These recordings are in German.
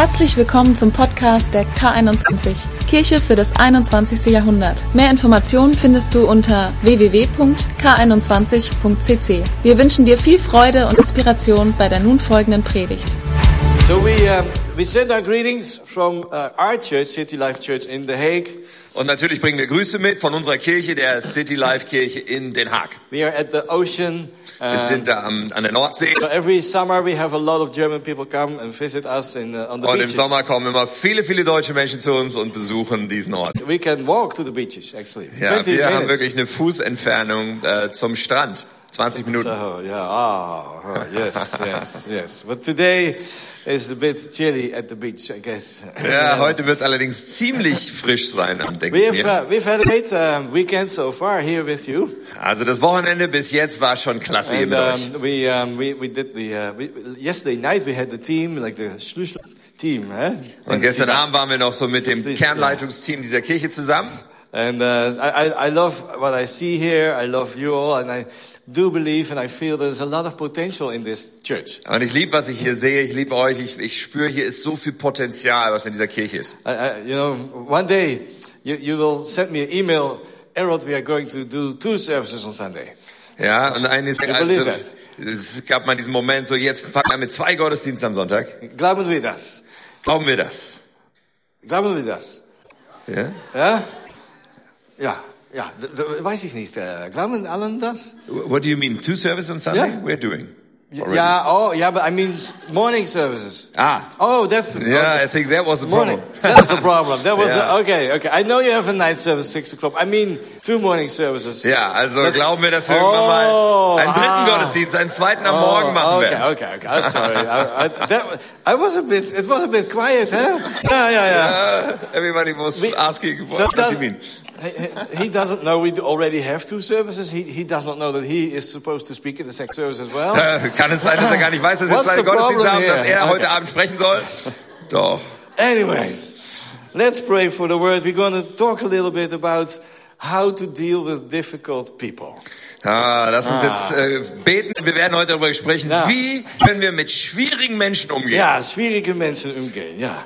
Herzlich willkommen zum Podcast der K21, Kirche für das 21. Jahrhundert. Mehr Informationen findest du unter www.k21.cc. Wir wünschen dir viel Freude und Inspiration bei der nun folgenden Predigt. So we um, we send our greetings from uh, our church, City Life Church in The Hague. Und natürlich bringen wir Grüße mit von unserer Kirche, der City Life Kirche in Den Haag. We are at the ocean. Wir sind da am, an der Nordsee So every summer we have a lot of German people come and visit us in, uh, on the und im beaches. Sommer kommen immer viele, viele deutsche Menschen zu uns und besuchen diesen Ort. We can walk to the beaches actually. Ja, 20 wir haben minutes. wirklich eine Fußentfernung äh, zum Strand. 20 Minuten. So yeah, ah, ah, yes, yes, yes. But today is a bit chilly at the beach, I guess. Ja, heute wird allerdings ziemlich frisch sein, denke ich mir. uh, we've had a great uh, weekend so far here with you. Also das Wochenende bis jetzt war schon klasse hier And mit euch. um, we, um, we we did the uh, we, yesterday night we had the team like the Schluss team, eh? Und gestern Abend waren wir noch so mit dem Kernleitungsteam dieser Kirche zusammen. And uh, I, I love what I see here. I love you all, and I do believe and I feel there's a lot of potential in this church. Und ich liebe, was ich hier sehe. Ich liebe euch. Ich, ich spüre, hier ist so viel Potenzial, was in dieser Kirche ist. I, I, you know, one day you, you will send me an email, Errol, we are going to do two services on Sunday. Ja, und eines, also, es gab mal diesen Moment, so jetzt fangen wir mit zwei Gottesdiensten am Sonntag. Glauben wir das? Glauben wir das? Glauben wir das? Ja? Ja? Ja, ja, d- d- weiß ich nicht. Äh, glauben allen das? What do you mean? Two services on Sunday? Yeah. We're doing. Already. Yeah, oh, yeah, but I mean morning services. Ah. Oh, that's the Yeah, I think that was the morning. problem. That was the problem. That was Yeah. the, okay. Okay, I know you have a night service six o'clock. I mean two morning services. Ja, also That's- glauben wir, dass wir Oh, irgendwann mal einen dritten ah. Gottesdienst, einen zweiten am Oh, Morgen machen okay, werden. okay, okay. I'm sorry. I, I, that, I was a bit. It was a bit quiet, huh? Yeah, yeah, yeah. Uh, everybody was We- asking So what does does- he mean. He, he doesn't know we already have two services. He, he does not know that he is supposed to speak in the sex service as well. Kann es sein, dass er gar nicht weiß, dass wir zwei Gottesdienste haben, dass er heute Okay. Abend sprechen soll? Doch. Anyways, let's pray for the words. We're going to talk a little bit about how to deal with difficult people. Ah, lass uns Ah. jetzt äh, beten. Wir werden heute darüber sprechen, Ja. wie können wir mit schwierigen Menschen umgehen. Ja, schwierige Menschen umgehen, ja.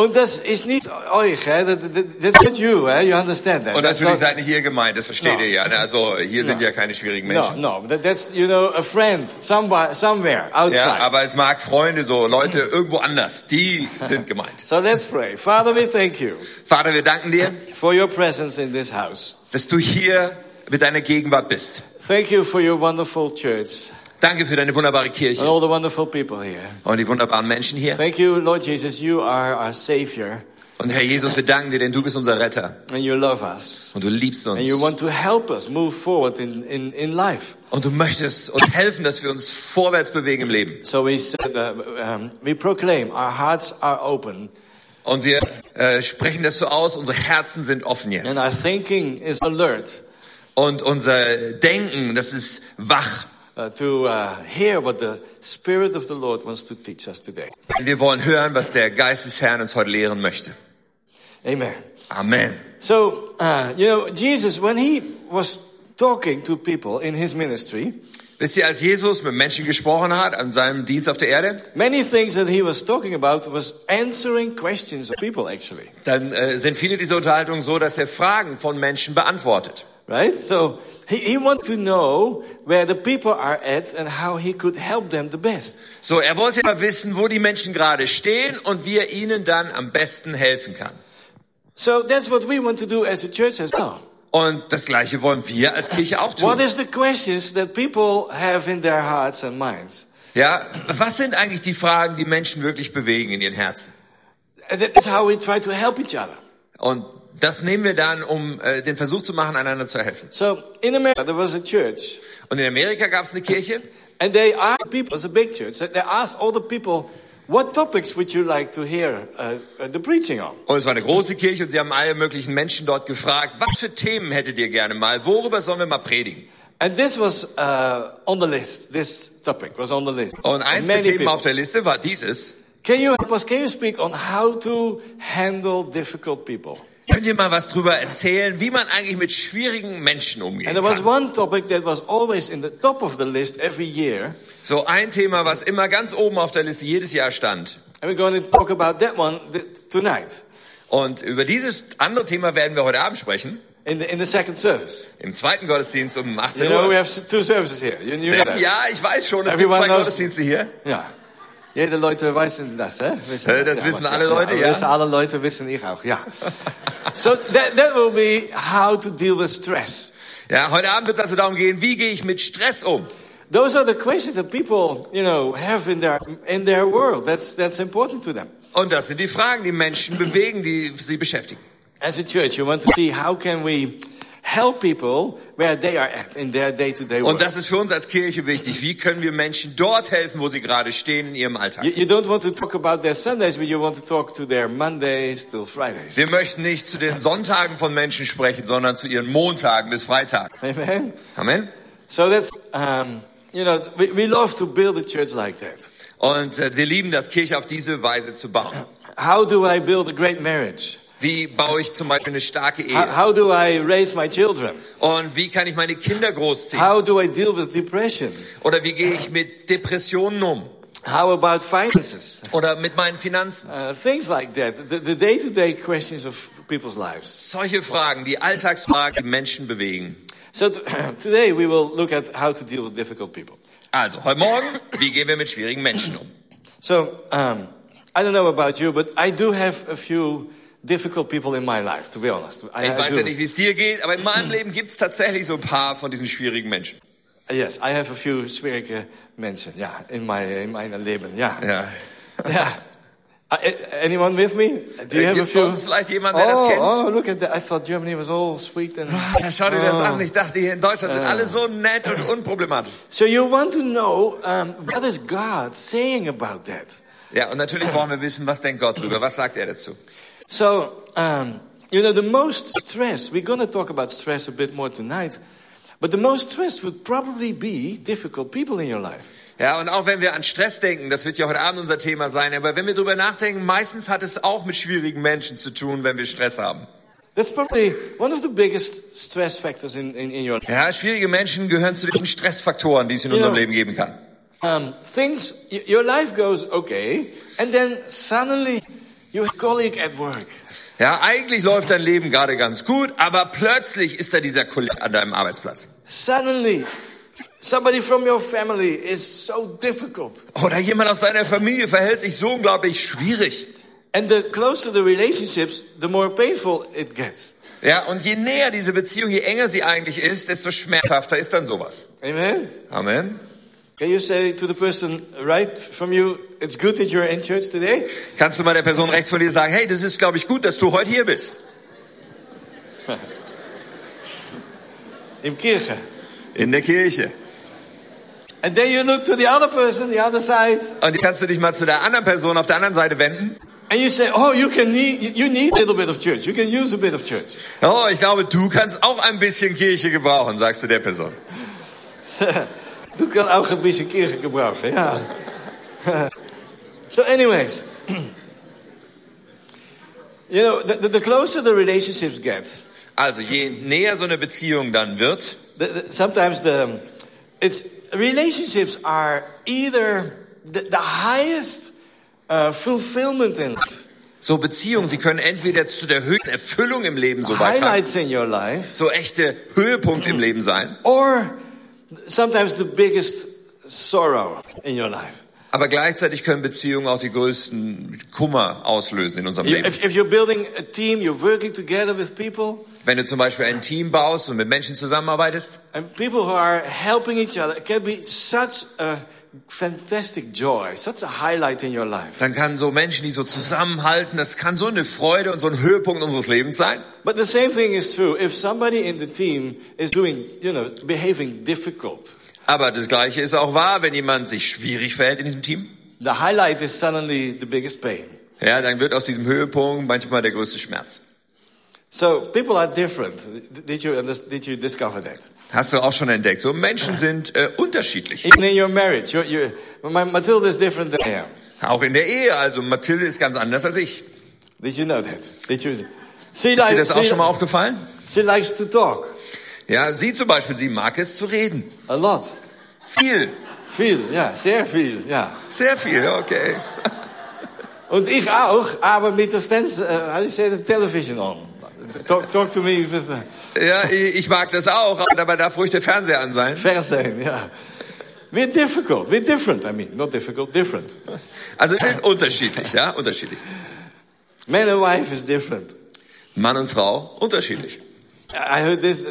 Und das ist nicht euch, that, that's not you, hè? you understand that. Und natürlich seid nicht ihr gemeint, das versteht No. ihr ja. ne? Also hier sind No. ja keine schwierigen No, Menschen. no, that, that's, you know, a friend somewhere, somewhere outside. Ja, aber es mag Freunde so, Leute irgendwo anders, die sind gemeint. so let's pray. Father, we thank you Vater, wir danken dir, for your presence in this house. dass du hier mit deiner Gegenwart bist. Thank you for your wonderful church Danke für deine wunderbare and Kirche all the wonderful people here. und die wunderbaren Menschen hier. Thank you, Lord Jesus, you are our Savior Und Herr Jesus, wir danken dir, denn du bist unser Retter and you love us. und du liebst And you uns. want to help us move forward in, in, in life. Und du möchtest uns helfen, dass wir uns vorwärts bewegen im Leben. So we said, uh, um, we proclaim our hearts are open Und wir äh, sprechen das so aus, unsere Herzen sind offen and jetzt. our thinking is alert Und unser Denken, das ist wach. Uh, to uh, hear what the Spirit of the Lord wants to teach us today. Wir wollen hören, was der Geist des Herrn uns heute lehren möchte. Amen. Amen. So, uh, you know, Jesus, when he was talking to people in his ministry, Wisst ihr, als Jesus mit Menschen gesprochen hat an seinem Dienst auf der Erde, many things that he was talking about was answering questions of people actually. dann äh, sind viele dieser Unterhaltungen so, dass er Fragen von Menschen beantwortet. Right? So he, he wanted to know where the people are at and how he could help them the best. So, er wollte immer wissen, wo die Menschen gerade stehen und wie er ihnen dann am besten helfen kann. So that's what we want to do as a church as well. Und das Gleiche wollen wir als Kirche auch What tun. is the questions that people have in their hearts and minds? Ja, was sind eigentlich die Fragen, die Menschen wirklich bewegen in ihren Herzen? And That's how we try to help each other. Und das nehmen wir dann, um äh, den Versuch zu machen, einander zu helfen. So in America there was a church Und in Amerika gab es eine Kirche and they asked people, it was a big church, they asked all the people, what topics would you like to hear uh, the preaching on? und es war eine große Kirche und sie haben alle möglichen Menschen dort gefragt, was für Themen hättet ihr gerne mal, worüber sollen wir mal predigen? And this was uh, on the list. This topic was on the list. Und eins der Themen people. auf der Liste war dieses. Can you help us? Can you speak on how to handle difficult people? Könnt ihr mal was drüber erzählen, wie man eigentlich mit schwierigen Menschen And umgehen there was kann? one topic that was always in the top of the list every year, So ein Thema, was immer ganz oben auf der Liste jedes Jahr stand. And we're going to talk about that one tonight Und über dieses andere Thema werden wir heute Abend sprechen. in the, in the second service. Im zweiten Gottesdienst um 18 You know, we Uhr. have two services here. You that? Ja, ich weiß schon, es gibt Everyone zwei knows- Gottesdienste hier. Ja. Jede Leute wissen das, hè? Wissen Äh, das ja, wissen alle Leute, ja. Wissen alle Leute, wissen ich auch, ja. so that, that will be how to deal with stress. Ja, heute Abend wird es also darum gehen, wie gehe ich mit Stress um? Those are the questions that people, you know, have in their, in their world. That's, that's important to them. Und das sind die Fragen, die Menschen bewegen, die sie beschäftigen. As a church, you want to see how can we help people where they are at in their day-to-day work. Und das ist für uns als Kirche wichtig. Wie können wir Menschen dort helfen, wo sie gerade stehen in ihrem Alltag? You, you don't want to talk about their Sundays, but you want to talk to their Mondays till Fridays. Wir möchten nicht zu den Sonntagen von Menschen sprechen, sondern zu ihren Montagen bis Freitagen. Amen. Amen. So that's, um, you know, we, we love to build a church like that. Und äh, wir lieben das, Kirche auf diese Weise zu bauen. How do I build a great marriage? Wie baue ich zum Beispiel eine starke How, Ehe? how do I raise my children? Und wie kann ich meine Kinder großziehen? How do I deal with depression? Oder wie gehe ich mit Depressionen um? How about finances? Oder mit meinen Finanzen? Uh, things like that. The, day-to-day questions of people's lives. Solche Fragen, die Alltagsfragen, die Menschen bewegen. So today we will look at how to deal with difficult people. Also, heute Morgen, wie gehen wir mit schwierigen Menschen um? So, um, I don't know about you, but I do have a few difficult people in my life, to be honest. I, Ich weiß ja nicht, wie es dir geht, aber in meinem Leben gibt es tatsächlich so ein paar von diesen schwierigen Menschen. Yes, I have a few schwierige Menschen, yeah, in my, in my Leben, yeah. Ja. Yeah. Uh, anyone with me? Do you have a few? sonst vielleicht jemanden, der das oh, kennt? oh, look at that. I thought Germany was all sweet and... Ja, schau dir das Oh. an. Ich dachte, hier in Deutschland sind alle so nett und unproblematisch. So you want to know, um, what is God saying about that? Ja, und natürlich wollen wir wissen, was denkt Gott drüber? Was sagt er dazu? So, um, you know, the most stress, we're going to talk about stress a bit more tonight, but the most stress would probably be difficult people in your life. Ja, und auch wenn wir an Stress denken, das wird ja heute Abend unser Thema sein, aber wenn wir drüber nachdenken, meistens hat es auch mit schwierigen Menschen zu tun, wenn wir Stress haben. That's probably one of the biggest stress factors in, in, in your life. Ja, schwierige Menschen gehören zu den Stressfaktoren, die es in Ja. unserem Leben geben kann. Um, things, your life goes okay, and then suddenly colleague at work. Ja, eigentlich läuft dein Leben gerade ganz gut, aber plötzlich ist da dieser Kollege an deinem Arbeitsplatz. Suddenly, somebody from your family is so difficult. Oder jemand aus deiner Familie verhält sich so unglaublich schwierig. And the closer the relationships, the more painful it gets. Ja, und je näher diese Beziehung, je enger sie eigentlich ist, desto schmerzhafter ist dann sowas. Amen? Amen. Can you say to the person right from you, it's good that you're in church today? Kannst du mal der Person rechts von dir sagen, hey, das ist, glaube ich, gut, dass du heute hier bist. In Kirche. In der Kirche. And then you look to the other person, the other side, Und kannst du dich mal zu der anderen Person auf der anderen Seite wenden. and you say, oh, you can need, you need a little bit of church. You can use a bit of church. Oh, ich glaube, du kannst auch ein bisschen Kirche gebrauchen, sagst du der Person. Du kan bisschen Kirche gebrauchen, ja. so anyways, you know, the, the, closer the relationships get, Also, je näher so eine Beziehung dann wird, the, the, sometimes the, it's, relationships are either the, the highest uh, fulfillment in life, so Beziehungen, sie können entweder zu der höchsten Erfüllung im Leben so beitragen, highlights in your life, so echte Höhepunkte im Leben sein, or sometimes the biggest sorrow in your life. aber gleichzeitig können Beziehungen auch die größten Kummer auslösen in unserem Leben. If, if you're building a team, you're working together with people, Wenn du zum Beispiel ein Team baust und mit Menschen zusammenarbeitest, and people who are helping each other, it can be such a fantastic joy, such a highlight in your life. dann kann so Menschen, die so zusammenhalten, das kann so eine Freude und so ein Höhepunkt unseres Lebens sein. But the same thing is true if somebody in the team is doing, you know, behaving difficult. Aber das Gleiche ist auch wahr, wenn jemand sich schwierig verhält in diesem Team. The highlight is suddenly the biggest pain. Ja, dann wird aus diesem Höhepunkt manchmal der größte Schmerz. So people are different. Did you did you discover that? Hast du auch schon entdeckt. So Menschen sind äh, unterschiedlich. Even in your marriage, you're, you're, my, Matilda is different than I am. Auch in der Ehe. Also Mathilde ist ganz anders als ich. Did you know that? Did you? She Ist dir das auch she, schon mal aufgefallen? she likes to talk Ja, sie zum Beispiel, sie mag es zu reden. a lot. Viel. Viel, ja, sehr viel, ja. Sehr viel, okay. Und ich auch, aber mit der Fans, uh, how do you say the television on? Talk, talk to me with the Ja, ich mag das auch, aber dabei darf ruhig der Fernseher an sein. Fernsehen, yeah. We're difficult, we're different, I mean, not difficult, different. Also wir sind unterschiedlich, ja, unterschiedlich. Man and wife is different. Mann und Frau unterschiedlich. I heard this,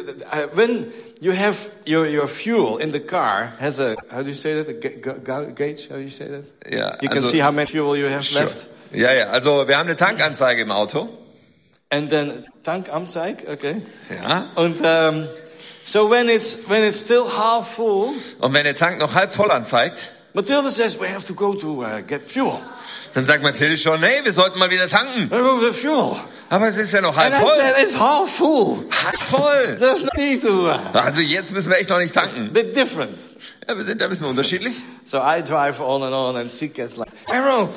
when you have your, your fuel in the car, has a, how do you say that, a ga- ga- ga- gauge, how do you say that? Ja, You can also- see how much fuel you have Sure. left. Ja, ja, also wir haben eine Tankanzeige im Auto. And then Tankanzeig, okay. Ja. And um, so when it's when it's still half full, Und wenn der Tank noch halb voll anzeigt, Matilda says we have to go to uh, get fuel. dann sagt Mathilde schon, hey, wir sollten mal wieder tanken. To fuel, Aber es ist ja noch halb and I voll. said it's half full. Halb voll. There's no need to. Uh, Also jetzt müssen wir echt noch nicht tanken. bit different. Ja, wir sind da ein bisschen unterschiedlich. So I drive on and on, and she gets like, Harold,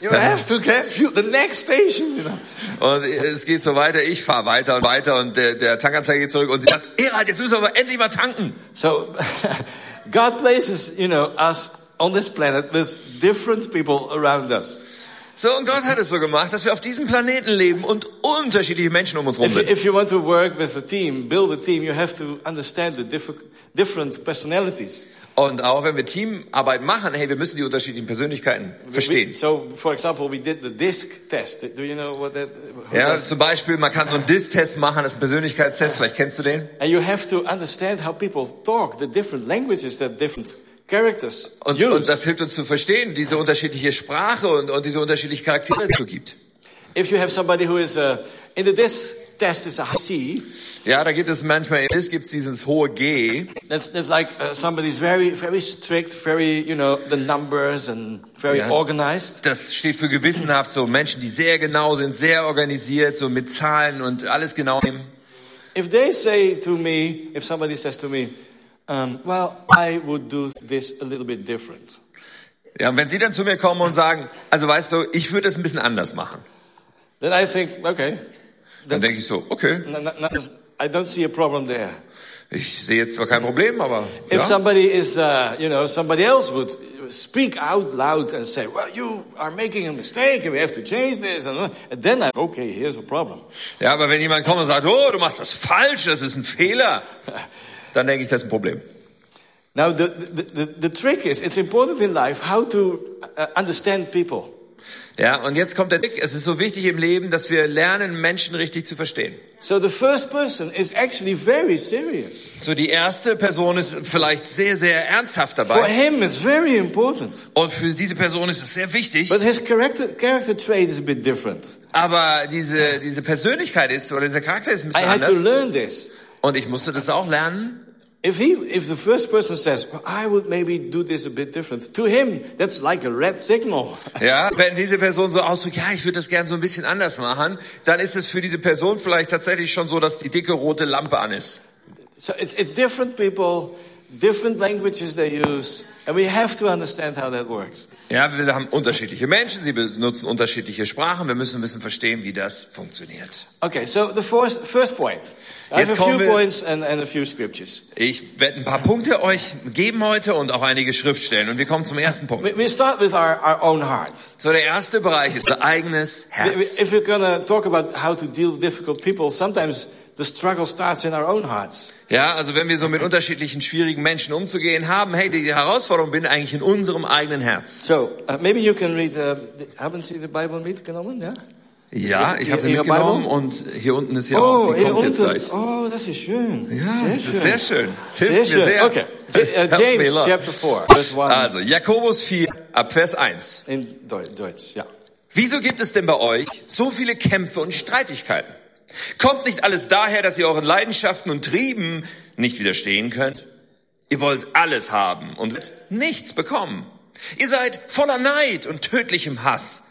you have to get. The next station, you know. Und es geht so weiter, ich fahre weiter und weiter und der, der Tankanzeiger geht zurück und sie sagt, Erhard, jetzt müssen wir aber endlich mal tanken. So God places, you know, us on this planet with different people around us. So, und Gott hat es so gemacht, dass wir auf diesem Planeten leben und unterschiedliche Menschen um uns rum If you, sind. if you want to work with a team, build a team, you have to understand the different personalities. Und auch wenn wir Teamarbeit machen, hey, wir müssen die unterschiedlichen Persönlichkeiten verstehen. So, for example, we did the DISC test. Do you know what that? Ja, zum Beispiel, man kann so einen DIS-Test machen, das ist ein Persönlichkeitstest, vielleicht kennst du den. And you have to understand how people talk, the different languages that different characters Und, use. und das hilft uns zu verstehen, diese unterschiedliche Sprache und, und diese unterschiedlichen Charaktere, die es gibt. if you have somebody who is uh, in the DISC test is a C, Ja, da gibt es manchmal, in DIS gibt es dieses hohe G. that's, that's like uh, somebody's very, very strict, very, you know, the numbers and very Yeah. organized. Das steht für gewissenhaft, so Menschen, die sehr genau sind, sehr organisiert, so mit Zahlen und alles genau nehmen. If they say to me, if somebody says to me, um, well, I would do this a little bit different. Ja, und wenn sie dann zu mir kommen und sagen, also weißt du, ich würde das ein bisschen anders machen, Then I think, okay, dann denke ich so, okay, I don't see a problem there. ich sehe jetzt zwar kein Problem, aber If ja. somebody is, uh, you know, somebody else would speak out loud and say, well, you are making a mistake and we have to change this. And, and then I, okay, here's a problem. ja, aber wenn jemand kommt und sagt, oh, du machst das falsch, das ist ein Fehler, dann denke ich, das ist ein Problem. Now, the, the, the, trick is, it's important in life how to uh, understand people. Ja, und jetzt kommt der Trick. Es ist so wichtig im Leben, dass wir lernen, Menschen richtig zu verstehen. So the first person is actually very serious. So die erste Person ist vielleicht sehr, sehr ernsthaft For dabei. him, it's very important. Und für diese Person ist es sehr wichtig. But his character, character trait is a bit different. Aber diese, diese Persönlichkeit ist, oder dieser Charakter ist ein I bisschen had to anders. learn this. Und ich musste das auch lernen. If he, if the first person says, well, I would maybe do this a bit different, to him, that's like a red signal. Ja, wenn diese Person so ausdrückt, ja, ich würde das gern so ein bisschen anders machen, dann ist es für diese Person vielleicht tatsächlich schon so, dass die dicke rote Lampe an ist. So it's, it's different people, different languages they use, and we have to understand how that works. Ja, wir haben unterschiedliche Menschen, sie benutzen unterschiedliche Sprachen, wir müssen bisschen verstehen, wie das funktioniert. Okay, so the first, first point. I Jetzt have a few points and, and a few scriptures. Ich werde ein paar Punkte euch geben heute und auch einige Schriftstellen. Und wir kommen zum ersten Punkt. We, we start with our, our own heart. So, der erste Bereich ist unser eigenes Herz. If we're gonna talk about how to deal with difficult people, sometimes the struggle starts in our own hearts. Ja, also wenn wir so mit unterschiedlichen schwierigen Menschen umzugehen haben, hey, die Herausforderung bin eigentlich in unserem eigenen Herz. So uh, maybe you can read. Uh, the, haven't Sie the Bible mitgenommen? Ja. Ja, ich habe sie mitgenommen und hier unten ist ja auch, die kommt jetzt gleich. Oh, das ist schön. Ja, das ist sehr schön. Das Sehr hilft mir schön. sehr. Okay. J- uh, James chapter 4, verse 1 Also, Jakobus 4, ab Vers 1. in Deu- Deutsch. Ja. Wieso gibt es denn bei euch so viele Kämpfe und Streitigkeiten? Kommt nicht alles daher, dass ihr euren Leidenschaften und Trieben nicht widerstehen könnt? Ihr wollt alles haben und wird nichts bekommen. Ihr seid voller Neid und tödlichem Hass.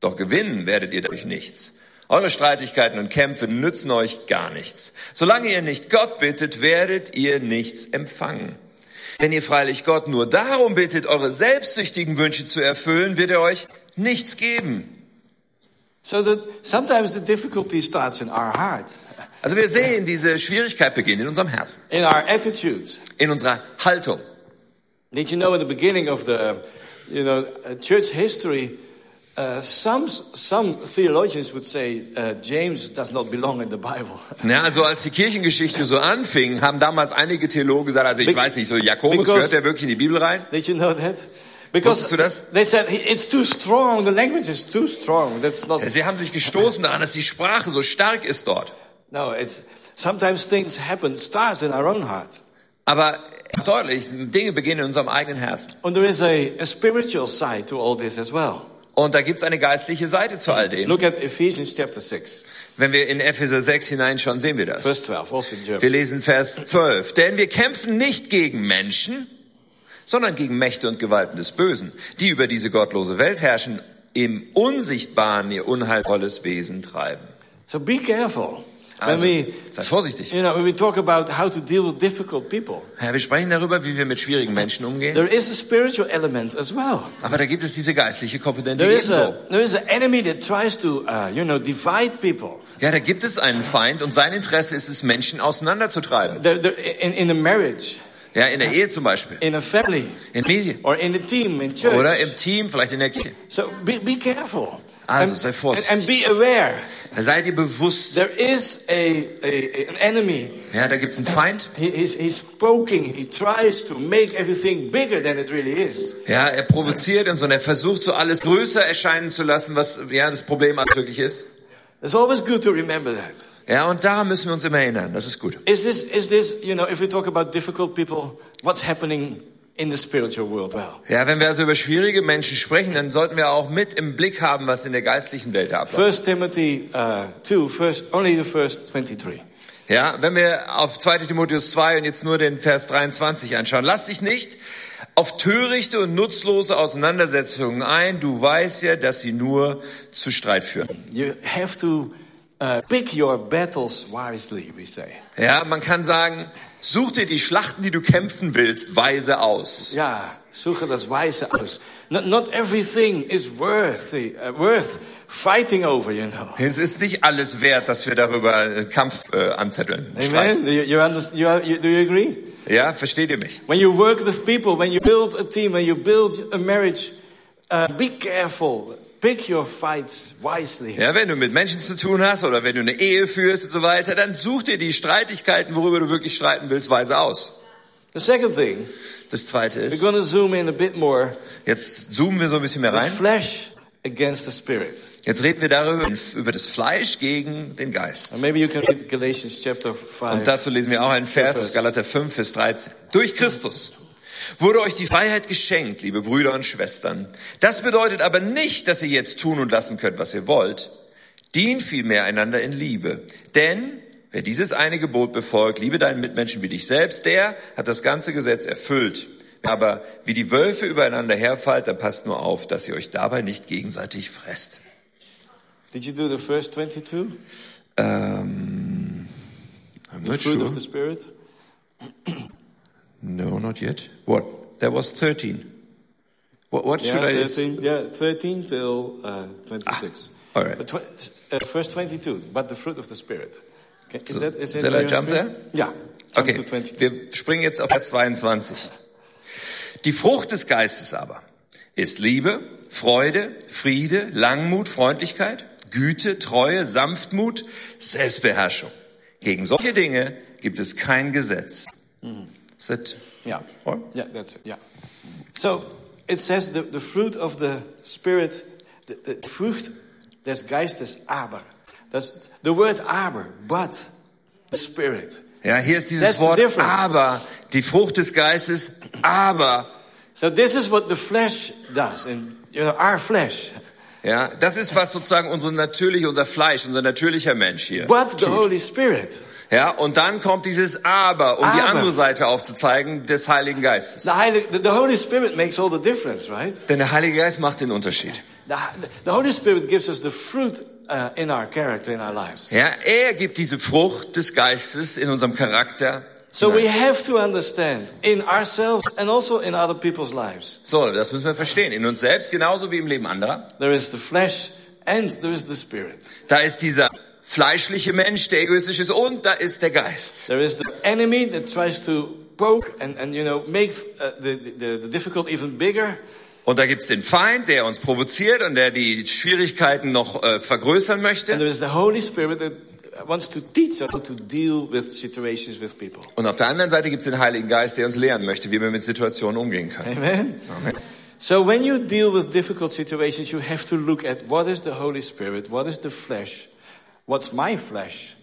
Doch gewinnen werdet ihr dadurch nichts. Eure Streitigkeiten und Kämpfe nützen euch gar nichts. Solange ihr nicht Gott bittet, werdet ihr nichts empfangen. Wenn ihr freilich Gott nur darum bittet, eure selbstsüchtigen Wünsche zu erfüllen, wird er euch nichts geben. So that sometimes the difficulty starts in our heart, Also wir sehen, diese Schwierigkeit beginnt in unserem Herzen, in our attitudes. in unserer Haltung. Did you know at the beginning of the, you know, uh, church history, Uh, some, some theologians would say uh, James does not belong in the Bible. Ja, also als die Kirchengeschichte so anfing, haben damals einige Theologen gesagt, also ich Be- weiß nicht, so Jakobus gehört der wirklich in die Bibel rein? Did you know that? Das? they said "He- it's too strong. The language is too strong. That's not. Sie haben sich gestoßen daran, dass die Sprache so stark ist dort. No, it's sometimes things happen. Starts in our own heart, Aber deutlich, Dinge beginnen in unserem eigenen Herzen. and there is a, a spiritual side to all this as well. Und da gibt's eine geistliche Seite zu all dem. Look at Ephesians chapter six, Wenn wir in Epheser 6 hineinschauen, sehen wir das. verse twelve, also in German. Wir lesen Vers 12. Denn wir kämpfen nicht gegen Menschen, sondern gegen Mächte und Gewalten des Bösen, die über diese gottlose Welt herrschen, im Unsichtbaren ihr unheilvolles Wesen treiben. So be careful Also, when we, sei vorsichtig. you know, when we talk about how to deal with difficult people. Ja, wir sprechen darüber, wie wir mit schwierigen Menschen umgehen. There is a spiritual element as well. Aber da gibt es diese geistliche Komponente There is ebenso. a there is an enemy that tries to, uh, you know, divide people. Ja, da gibt es einen Feind und sein Interesse ist es, Menschen auseinanderzutreiben. There, there, in, in a marriage, Ja, in der Ehe zum Beispiel, in a family, in Medien or in a team, in church. oder im Team, vielleicht in der Kirche. So be, be careful. Also, and, sei and, vorsichtig. and be aware. Seid ihr bewusst, There is a, a, an enemy. ja, da gibt es einen Feind. He, he's, he's poking. He tries to make everything bigger than it really is. Ja, er provoziert uns und er versucht so alles größer erscheinen zu lassen, was ja das Problem als wirklich ist. It's always good to remember that. Ja, und daran müssen wir uns immer erinnern. Das ist gut. Is this, is this, you know, if we talk about difficult people, what's happening in the spiritual world? Well, Ja, wenn wir also über schwierige Menschen sprechen, dann sollten wir auch mit im Blick haben, was in der geistlichen Welt abläuft. First Timothy uh, 2, first, only the first 23. Ja, wenn wir auf 2 Timotheus 2 und jetzt nur den Vers 23 anschauen. Lass dich nicht auf törichte und nutzlose Auseinandersetzungen ein. Du weißt ja, dass sie nur zu Streit führen. You have to uh, pick your battles wisely, we say. Ja, man kann sagen, such dir die Schlachten, die du kämpfen willst, weise aus. Ja, suche das Weise aus. Not, not everything is worthy, uh, worth fighting over, you know. Es ist nicht alles wert, dass wir darüber äh, Kampf äh, anzetteln. Amen. You, you understand, you, do you agree? Ja, versteht ihr mich? When you work with people, when you build a team, when you build a marriage, uh, be careful. Pick your fights wisely. Ja, wenn du mit Menschen zu tun hast oder wenn du eine Ehe führst und so weiter, dann such dir die Streitigkeiten, worüber du wirklich streiten willst, weise aus. The second thing, Das zweite we're ist, going to zoom in a bit more. jetzt zoomen wir so ein bisschen mehr The rein. flesh against the spirit. Jetzt reden wir darüber, über das Fleisch gegen den Geist. And maybe you can read Galatians chapter 5. Und dazu lesen wir auch einen Vers aus Galater 5, Vers 13. Durch Christus wurde euch die Freiheit geschenkt, liebe Brüder und Schwestern. Das bedeutet aber nicht, dass ihr jetzt tun und lassen könnt, was ihr wollt. Dient vielmehr einander in Liebe. Denn wer dieses eine Gebot befolgt, liebe deinen Mitmenschen wie dich selbst, der hat das ganze Gesetz erfüllt. Aber wie die Wölfe übereinander herfallt, dann passt nur auf, dass ihr euch dabei nicht gegenseitig fresst. Did you do the first 22? Ähm, I'm The not fruit sure. of the spirit? No, not yet. What? That was 13. What, what Yeah, should I... 13, yeah, 13 till uh, 26. all right. But uh, verse 22, but the fruit of the spirit. Okay, is that, is it shall I jump spirit? there? Yeah. Jump Okay, to 22. wir springen jetzt auf Vers 22. Die Frucht des Geistes aber ist Liebe, Freude, Friede, Langmut, Freundlichkeit, Güte, Treue, Sanftmut, Selbstbeherrschung. Gegen solche Dinge gibt es kein Gesetz. Is that Yeah. all? Yeah, that's it. Yeah. So it says the, the fruit of the spirit, the, the fruit des Geistes aber. That's the word aber, but the spirit. Ja, hier ist dieses That's Wort aber, die Frucht des Geistes, aber. So this is what the flesh does, and you know our flesh. Ja, das ist was sozusagen unsere natürliche, unser Fleisch, unser natürlicher Mensch hier. But the. Holy Spirit, Ja, und dann kommt dieses Aber, um die Aber. andere Seite aufzuzeigen des Heiligen Geistes. the, Holy, the, Holy Spirit makes all the difference, right? Denn der Heilige Geist macht den Unterschied. The, the Holy Spirit gives us the fruit uh, in our character, in our lives. Ja, er gibt diese Frucht des Geistes in unserem Charakter. So we have to understand in ourselves and also in other people's lives. So, das müssen wir verstehen. In uns selbst genauso wie im Leben anderer. There is the flesh and there is the spirit. Da ist dieser fleischliche Mensch, der egoistisch ist, und da ist der Geist. There is the enemy that tries to poke and, and you know, make uh, the, the, the difficult even bigger. Und da gibt's den Feind, der uns provoziert und der die Schwierigkeiten noch äh, vergrößern And möchte. there is the Holy Spirit that wants to teach us how to deal with situations with people. Und auf der anderen Seite gibt's den Heiligen Geist, der uns lehren möchte, wie wir mit Situationen umgehen können. Amen. So when you deal with difficult situations, you have to look at what is the Holy Spirit, what is the flesh, what's my flesh,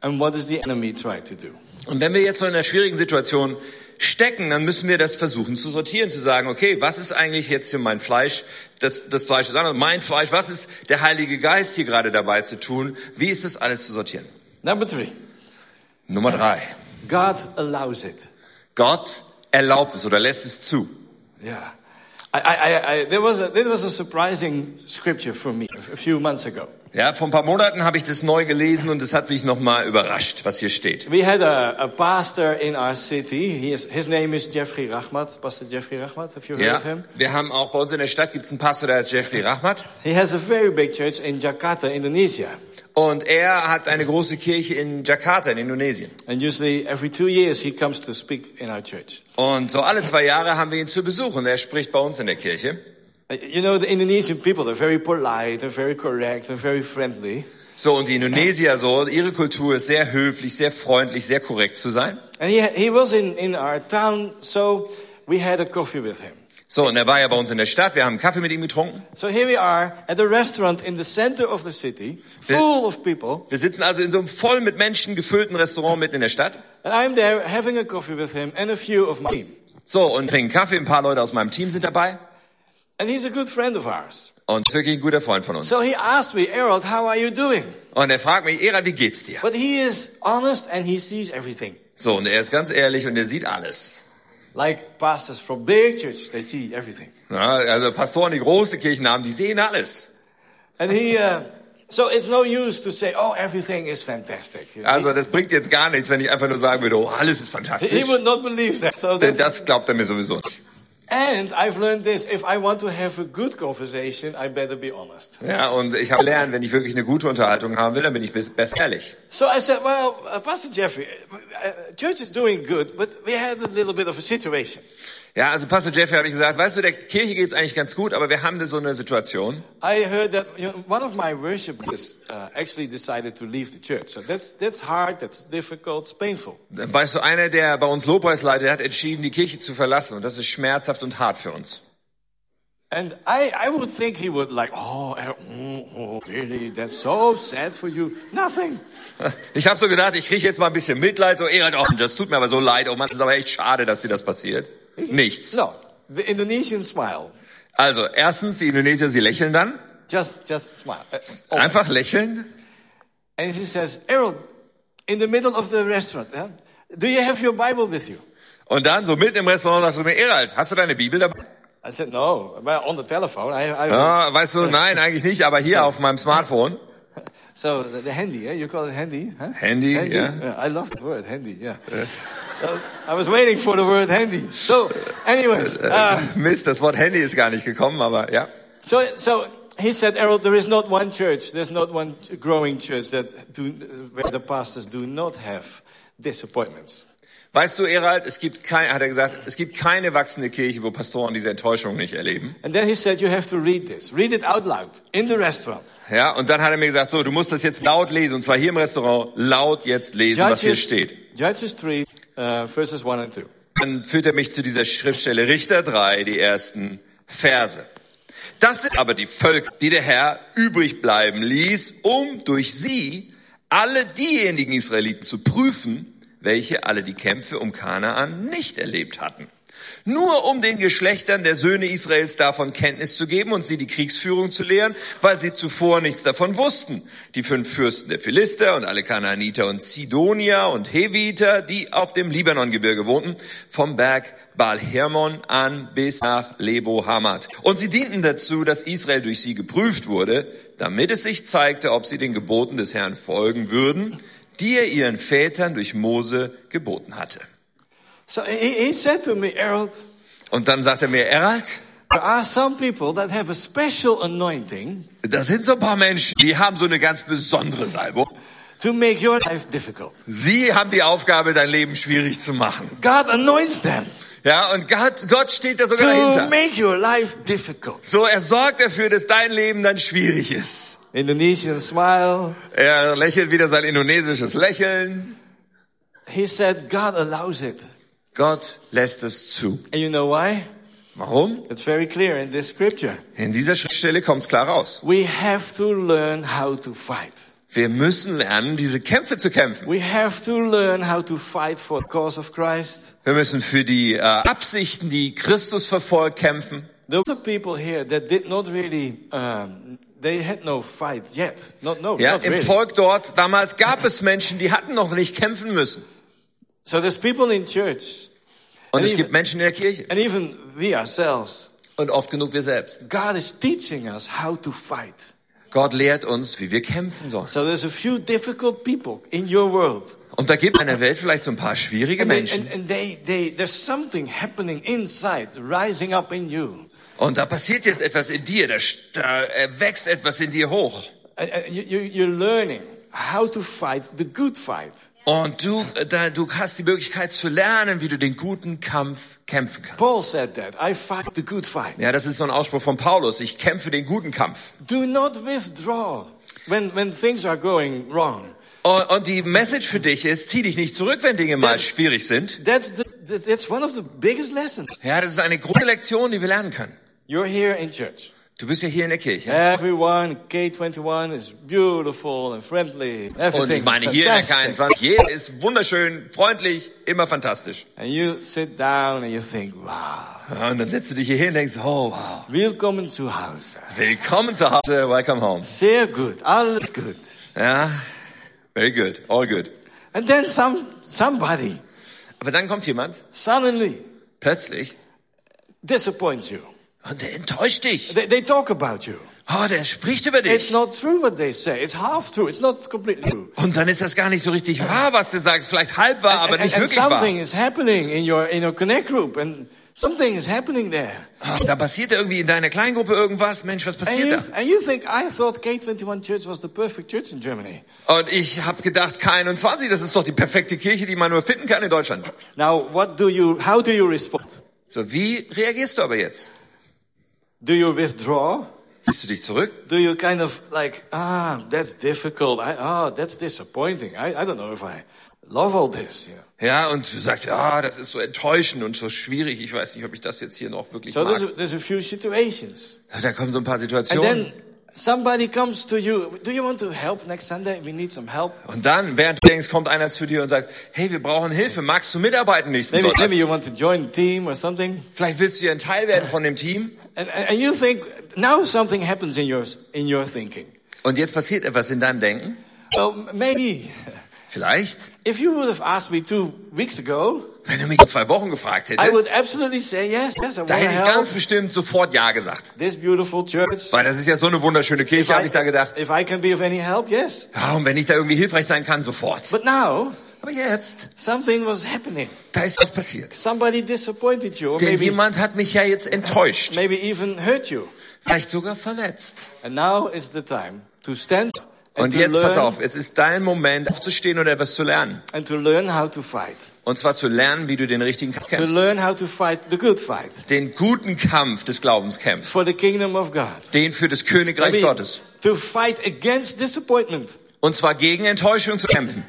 and what does the enemy try to do. Und wenn wir jetzt so in einer schwierigen Situation stecken, dann müssen wir das versuchen zu sortieren, zu sagen, okay, was ist eigentlich jetzt hier mein Fleisch, das, das Fleisch des anderen, mein Fleisch, was ist der Heilige Geist hier gerade dabei zu tun? Wie ist das alles zu sortieren? Number three, Nummer drei. God allows it. Gott erlaubt es oder lässt es zu. Yeah. Ja, vor ein paar Monaten habe ich das neu gelesen und es hat mich nochmal überrascht, was hier steht. We had a, a pastor in our city. He is, his name is Jeffrey Rahmat. Pastor Jeffrey Rahmat. Have you heard Ja, of him? wir haben auch bei uns in der Stadt gibt's einen Pastor, der heißt Jeffrey Rahmat. He has a very big church in Jakarta, Indonesia. Und er hat eine große Kirche in Jakarta in Indonesien. And usually every two years he comes to speak in our church. Und so alle zwei Jahre haben wir ihn zu Besuch und er spricht bei uns in der Kirche. Uh, You know, the Indonesian people, they're very polite, they're very correct, they're very friendly. So, und die Indonesier so, ihre Kultur ist sehr höflich, sehr freundlich, sehr korrekt zu sein. And he, he was in, in our town, so we had a coffee with him. So, und er war ja bei uns in der Stadt, wir haben einen Kaffee mit ihm getrunken. So here we are at a restaurant in the center of the city, full of people. Wir sitzen also in so einem voll mit Menschen gefüllten Restaurant mitten in der Stadt. And I'm there having a coffee with him and a few of my team. So, und trinken Kaffee, ein paar Leute aus meinem Team sind dabei. And he's a good friend of ours. Und ist wirklich ein guter Freund von uns. So he asked me, Errol, how are you doing? Und er fragt mich, Era, wie geht's dir? But he is honest and he sees everything. So, und er ist ganz ehrlich und er sieht alles. Like pastors from big churches, they see everything. Ja, also Pastoren, die große Kirchen haben, die sehen alles. And he, uh, so it's no use to say, oh, everything is fantastic. Also das bringt jetzt gar nichts, wenn ich einfach nur sagen würde, oh, alles ist fantastisch. he would not believe that. So Denn das glaubt er mir sowieso nicht. and I've learned this: if I want to have a good conversation, I better be honest. Ja, und ich habe gelernt, wenn ich wirklich eine gute Unterhaltung haben will, dann bin ich bes- besser ehrlich. So I said, well, uh, Pastor Jeffrey, uh, church is doing good, but we had a little bit of a situation. Ja, also Pastor Jeffrey habe ich gesagt, weißt du, der Kirche geht's eigentlich ganz gut, aber wir haben da so eine Situation. I heard that you know, one of my worshipers uh, actually decided to leave the church. So that's that's hard, that's difficult, it's painful. Weißt du, einer, der bei uns Lobpreis leitet, hat entschieden, die Kirche zu verlassen und das ist schmerzhaft und hart für uns. And I, I would think he would like, oh, uh, oh, oh, really? That's so sad for you. Nothing. Ich habe so gedacht, ich kriege jetzt mal ein bisschen Mitleid, so Erhard, oh, das tut mir aber so leid, oh Mann, das ist aber echt schade, dass dir das passiert. Nichts. No, the Indonesian smile. Also, erstens, die Indonesier, sie lächeln dann, Just, just smile. Uh, einfach lächeln. And he says, Errol, in the middle of the restaurant, huh? do you have your Bible with you? Und dann, so mitten im Restaurant, sagst du mir, Erhard, hast du deine Bibel dabei? I said, no, well, on the telephone. I, I, Ja, weißt du, nein, eigentlich nicht, aber hier auf meinem Smartphone. So the, the handy, yeah? you call it handy, huh? Handy, yeah. I love the word handy, yeah. So I was waiting for the word handy. So, anyways, uh, Mist, das Wort Handy ist gar nicht gekommen, aber ja. so so he said, Errol, there is not one church, there's not one growing church that do where the pastors do not have disappointments. Weißt du, Erhard, es gibt kein, hat er gesagt, es gibt keine wachsende Kirche, wo Pastoren diese Enttäuschung nicht erleben. And then he said, you have to read this, read it out loud in the restaurant. Ja, und dann hat er mir gesagt, so, du musst das jetzt laut lesen, und zwar hier im Restaurant, laut jetzt lesen, was hier steht. Judges 3, uh, verses 1 and 2. Dann führt er mich zu dieser Schriftstelle Richter 3, die ersten Verse. Das sind aber die Völker, die der Herr übrig bleiben ließ, um durch sie alle diejenigen Israeliten zu prüfen, welche alle die Kämpfe um Kanaan nicht erlebt hatten. Nur um den Geschlechtern der Söhne Israels davon Kenntnis zu geben und sie die Kriegsführung zu lehren, weil sie zuvor nichts davon wussten. Die fünf Fürsten der Philister und alle Kanaaniter und Sidonier und Heviter, die auf dem Libanongebirge wohnten, vom Berg Baal Hermon an bis nach Lebo Hamad. Und sie dienten dazu, dass Israel durch sie geprüft wurde, damit es sich zeigte, ob sie den Geboten des Herrn folgen würden, die er ihren Vätern durch Mose geboten hatte. So he, he said to me, Errol, Und dann sagt er mir, Erald, there are some people that have a special anointing da sind so ein paar Menschen, die haben so eine ganz besondere Salbung. to make your life difficult. Sie haben die Aufgabe, dein Leben schwierig zu machen. God anoints them. Ja, und Gott, Gott steht da sogar to dahinter. make your life difficult. So, er sorgt dafür, dass dein Leben dann schwierig ist. Indonesian smile. Er lächelt wieder sein indonesisches Lächeln. He said God allows it. Gott lässt es zu. And you know why? Warum? It's very clear in this scripture. In dieser Schriftstelle kommt es klar raus. We have to learn how to fight. Wir müssen lernen, diese Kämpfe zu kämpfen. We have to learn how to fight for the cause of Christ. Wir müssen für die äh, Absichten, die Christus verfolgt, kämpfen. There were people here that did not really, um, they had no fight yet. Not, no, Ja, not im really. Volk dort damals gab es Menschen, die hatten noch nicht kämpfen müssen. So there's people in church, Und And es even- gibt Menschen in der Kirche. and even we ourselves, Und oft genug wir selbst. God is teaching us how to fight. Gott lehrt uns, wie wir kämpfen sollen. So there's a few difficult people in your world. Und da gibt in der Welt vielleicht so ein paar schwierige And, they, Menschen. and, and they, they, there's something happening inside, rising up in you. Und da passiert jetzt etwas in dir, da, da wächst etwas in dir hoch. You, you're learning how to fight the good fight. Und du, äh, da, du hast die Möglichkeit zu lernen, wie du den guten Kampf kämpfen kannst. Paul said that. I fight the good fight. Ja, das ist so ein Ausspruch von Paulus. Ich kämpfe den guten Kampf. Do not withdraw when, when things are going wrong. Und, und die Message für dich ist, zieh dich nicht zurück, wenn Dinge mal Das- schwierig sind. That's, the- that's one of the biggest lessons. Ja, das ist eine große Lektion, die wir lernen können. You're here in church. Du bist ja hier in der Kirche. Everyone, K21 is beautiful and friendly. Everything Und ich meine, hier in der fantastic. K21, jeder ist wunderschön, freundlich, immer fantastisch. And you sit down and you think, wow, Und dann setzt du dich hier hin und denkst, oh wow, willkommen zu Hause. willkommen zu Hause, welcome home. Sehr gut, alles gut. Ja, very good, all good. And then some, somebody Aber dann kommt jemand, suddenly plötzlich, disappoints you. Und der enttäuscht dich. They, they talk about you. Oh, der spricht über It's dich. not true what they say. It's half true. It's not completely true. Und dann ist das gar nicht so richtig wahr, was du sagst. Vielleicht halb wahr, aber and, nicht and wirklich wahr. something is happening in your in your connect group, and something is happening there. Oh, Da passiert irgendwie in deiner Kleingruppe irgendwas. Mensch, was And passiert you, da? and you think I thought K21 Church was the perfect church in Germany. Und ich habe gedacht, K21, das ist doch die perfekte Kirche, die man nur finden kann in Deutschland. Now, what do you? How do you respond? So, wie reagierst du aber jetzt? Do you withdraw? Ziehst du dich zurück? Do you kind of like ah that's difficult? I, ah that's disappointing. I, I don't know if I love all this. Know? Ja, und du sagst, ja, das ist so enttäuschend und so schwierig. Ich weiß nicht, ob ich das jetzt hier noch wirklich So there's a, mag. there's a few situations, Da kommen so ein paar and Situationen. then somebody comes to you. Do you want to help next Sunday? We need some help. Und dann, während du denkst, kommt einer zu dir und sagt, hey, wir brauchen Hilfe. Magst du mitarbeiten nächsten Maybe Sonntag? maybe you want to join the team or something. Vielleicht willst du ja ein Teil werden von dem Team. And, you think now something happens in your in your thinking. Und jetzt passiert etwas in deinem Denken. Well, maybe Vielleicht, if you would have asked me two weeks ago, wenn du mich vor zwei Wochen gefragt I would hättest, absolutely say yes, yes, I da hätte ich ganz bestimmt sofort Ja gesagt. this beautiful church. Weil das ist ja so eine wunderschöne Kirche, habe ich da gedacht. if I can be of any help, yes. Ja, und wenn ich da irgendwie hilfreich sein kann, sofort. But now Aber jetzt, something was happening. da ist was passiert. Somebody disappointed you, or Denn maybe jemand hat mich ja jetzt enttäuscht. maybe even hurt you. Vielleicht sogar verletzt. And now is the time to stand and Und to jetzt pass auf, jetzt ist dein Moment aufzustehen und etwas zu lernen. and to learn how to fight. Und zwar zu lernen, wie du den richtigen Kampf To kämpfst. learn how to fight the good fight Den guten Kampf des Glaubens kämpfst. for the kingdom of God. Den für das Königreich Maybe Gottes. to fight against disappointment. Und zwar gegen Enttäuschung zu kämpfen.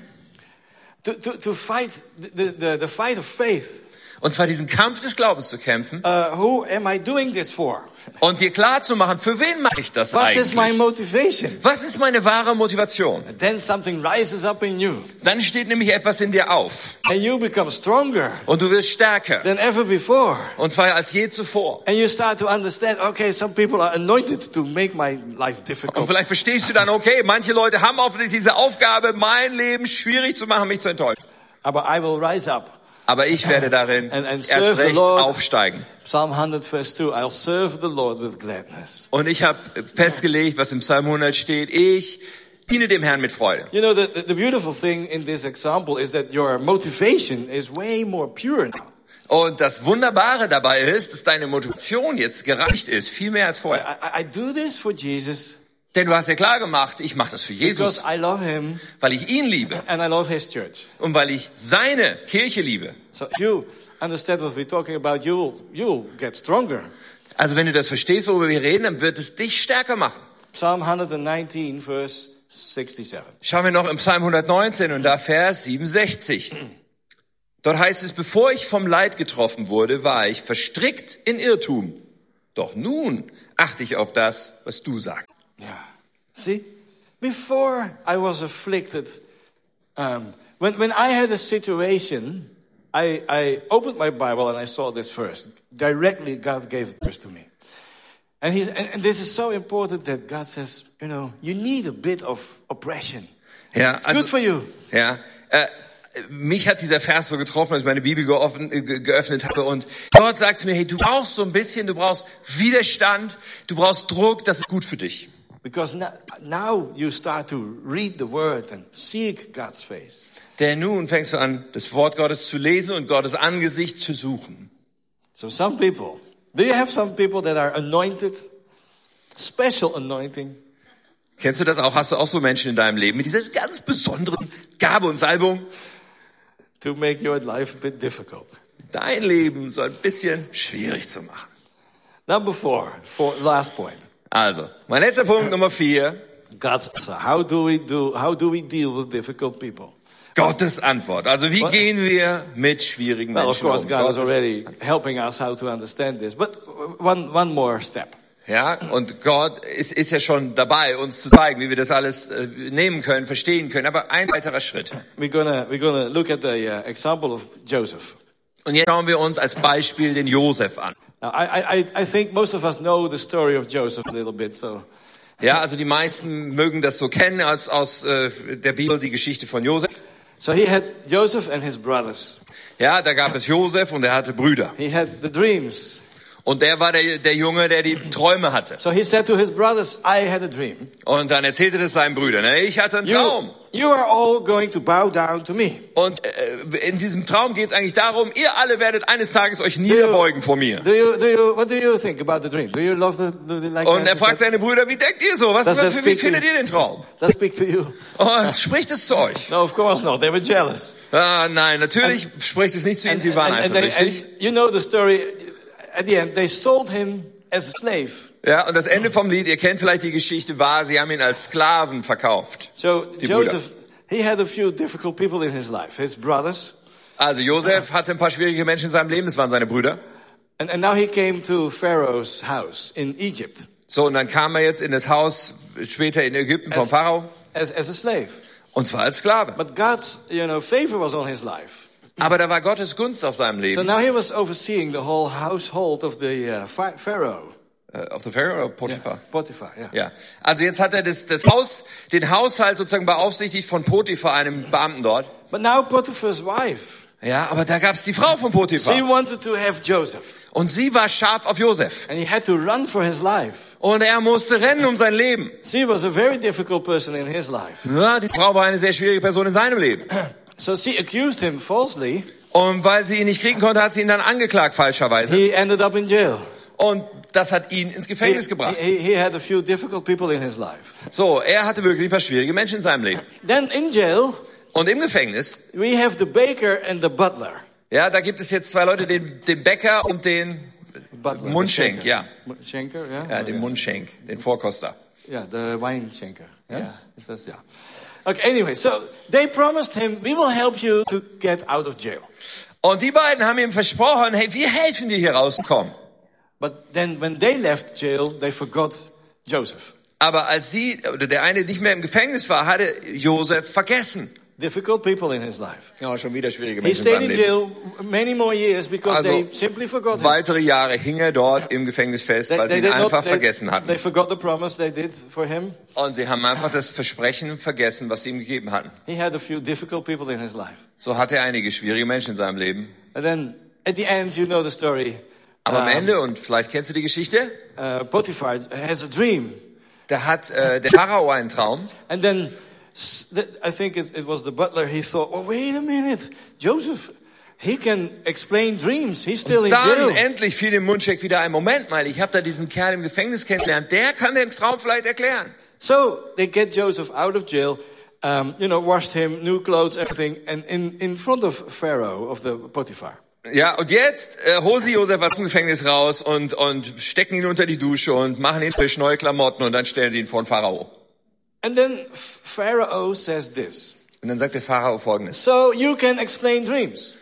To, to, to fight the, the, the fight of faith. Und zwar diesen Kampf des Glaubens zu kämpfen. Uh, who am I doing this for? Und dir klar zu machen, für wen mache ich das is my eigentlich? motivation? Was ist meine wahre Motivation? And then something rises up in you. Dann steht nämlich etwas in dir auf. And you become stronger Und du wirst stärker. than ever before. Und zwar als je zuvor. And you start to understand, okay, some people are anointed to make my life Und difficult. vielleicht verstehst du dann, okay, manche Leute haben offensichtlich diese Aufgabe, mein Leben schwierig zu machen, mich zu enttäuschen. Aber I will rise up. Aber ich werde darin And- and erst recht Lord. aufsteigen. Psalm 100 verse 2, I'll serve the Lord with gladness. Und ich habe festgelegt, was im Psalm 100 steht, ich diene dem Herrn mit Freude. You know, the, the, beautiful thing in this example is that your motivation is way more pure now. Und das Wunderbare dabei ist, dass deine Motivation jetzt gereicht ist, viel mehr als vorher. I- I do this for Jesus Denn du hast ja klar gemacht, ich mache das für Jesus, I love him weil ich ihn liebe and I love his church. und weil ich seine Kirche liebe. So if you understand what we're talking about, you'll, you'll get stronger. Also wenn du das verstehst, worüber wir reden, dann wird es dich stärker machen. Psalm 119, verse 67. Schauen wir noch im Psalm 119 und da Vers 67. Dort heißt es, bevor ich vom Leid getroffen wurde, war ich verstrickt in Irrtum. Doch nun achte ich auf das, was du sagst. Yeah. See, before I was afflicted, um, when, when I had a situation, I, I opened my Bible and I saw this verse. Directly, God gave this to me. And, he's, and, and this is so important that God says, you know, you need a bit of oppression. Ja, It's good for you. Ja, äh, mich hat dieser Vers so getroffen, als ich meine Bibel geoffen, äh, ge- geöffnet habe und Gott sagt zu mir, hey, du brauchst so ein bisschen, du brauchst Widerstand, du brauchst Druck, das ist gut für dich. Because now, you start to read the word and seek God's face. Denn nun fängst du an, das Wort Gottes zu lesen und Gottes Angesicht zu suchen. So some people, do you have some people that are anointed? Special anointing. Kennst du das auch? Hast du auch so Menschen in deinem Leben mit dieser ganz besonderen Gabe und Salbung? to make your life a bit difficult. Dein Leben so ein bisschen schwierig zu machen. Number four, for last point. Also, mein letzter Punkt, Nummer vier. God's answer. How do we do, how do we deal with difficult people? Gottes Antwort. Also wie What? gehen wir mit schwierigen Well, of Menschen course, um? God is Gottes- already helping us how to understand this. But one, one more step. Ja, und Gott ist, ist ja schon dabei, uns zu zeigen, wie wir das alles äh, nehmen können, verstehen können. Aber ein weiterer Schritt. We're gonna, we're gonna look at the uh, example of Joseph. Und jetzt schauen wir uns als Beispiel den Josef an. I, think most of us know the story of Joseph a little bit, so Ja, also die meisten mögen das so kennen aus, aus äh, der Bibel, die Geschichte von Josef. So he had Joseph and his brothers. Ja, da gab es Josef und er hatte Brüder. He had the dreams. Und der war der, der Junge, der die Träume hatte. So he said to his brothers, I had a dream. Und dann erzählte das seinen Brüdern. Ich hatte einen You, Traum. you are all going to bow down to me. Und äh, in diesem Traum geht es eigentlich darum, ihr alle werdet eines Tages euch niederbeugen vor mir. Do you, do you, what do you think about the dream? Do you love the, do you like Und er fragt seine Brüder, wie denkt ihr so? Was, ist wie findet ihr den Traum? Let's speak to you. Und spricht es zu euch? No, of course not. They were jealous. Ah, nein, natürlich spricht es nicht zu ihnen, sie waren and, they, eifersüchtig. and you know the story. At the end, they sold him as a slave. Ja, und das Ende vom Lied, ihr kennt vielleicht die Geschichte, war, sie haben ihn als Sklaven verkauft. So Joseph, he had a few difficult people in his life. His brothers. Also Josef hatte ein paar schwierige Menschen in seinem Leben, das waren seine Brüder. And, and now he came to Pharaoh's house in Egypt So, und dann kam er jetzt in das Haus später in Ägypten vom Es- Pharao, as, as a slave. und zwar als Sklave. But God's, you know, favor was on his life. Aber da war Gottes Gunst auf seinem So Leben. now he was overseeing the whole household of the uh, Pha- Pharaoh. Äh, Auf der Pharaoh oder Potiphar? Potiphar, yeah. Ja. Also jetzt hat er das, das Haus, den Haushalt sozusagen beaufsichtigt von Potiphar, einem Beamten dort. But now Potiphar's wife, Ja, aber da gab's die Frau von she Potiphar. wanted to have Joseph. Und sie war scharf auf Josef. And he had to run for his life. Und er musste rennen um sein Leben. She was a very difficult person in his life. Ja, die Frau war eine sehr schwierige Person in seinem Leben. So she accused him falsely. Und weil sie ihn nicht kriegen konnte, hat sie ihn dann angeklagt falscherweise. He ended up in jail. Und das hat ihn ins He, Gefängnis gebracht. he, he had a few difficult people in his life. So, er hatte wirklich ein paar schwierige Menschen in seinem Leben. Then in jail, Und im Gefängnis, we have the baker and the butler. ja, da gibt es jetzt zwei Leute, den, den Bäcker und den Butler, Mundschenk, ja. schenker. Yeah? Ja, den Mundschenk, den Vorkoster. Yeah, the wine schenker. Yeah, Is that, yeah. Okay, anyway, so they promised him, we will help you to get out of jail. Und die beiden haben ihm versprochen, hey, wir helfen dir hier rauskommen. But then when they left jail, they forgot Joseph. Aber als sie, oder der eine nicht mehr im Gefängnis war, hatte Josef vergessen. Difficult people in his life. Ja, schon wieder schwierige He Menschen in stayed seinem in Leben. jail many more years because Also, they simply forgot him. Weitere Jahre hing er dort im Gefängnis fest, weil sie ihn einfach they- vergessen hatten. They forgot the promise they did for him. Und sie haben einfach das Versprechen vergessen, was sie ihm gegeben hatten. He had a few difficult people in his life. So hatte er einige schwierige Menschen in seinem Leben. And then at the end, you know the story. Aber am Ende, und vielleicht kennst du die Geschichte, Uh, Potiphar has a dream. da hat äh, der Pharao einen Traum. And then I think it, it was the butler. He thought, oh, wait a minute. Joseph, he can explain dreams. He's still in Dann jail. endlich fiel dem Mundcheck wieder ein Moment mal. Ich habe da diesen Kerl im Gefängnis kennengelernt. Der kann den Traum vielleicht erklären. So they get Joseph out of jail, um, you know, washed him, new clothes, everything, and in, in front of Pharaoh, of the Potiphar. Ja, und jetzt äh, holen sie Josef aus dem Gefängnis raus und, und stecken ihn unter die Dusche und machen ihn frisch neue Klamotten und dann stellen sie ihn vor den Pharao. And then Pharaoh says this. Und dann sagt der Pharao folgendes. So you can explain dreams.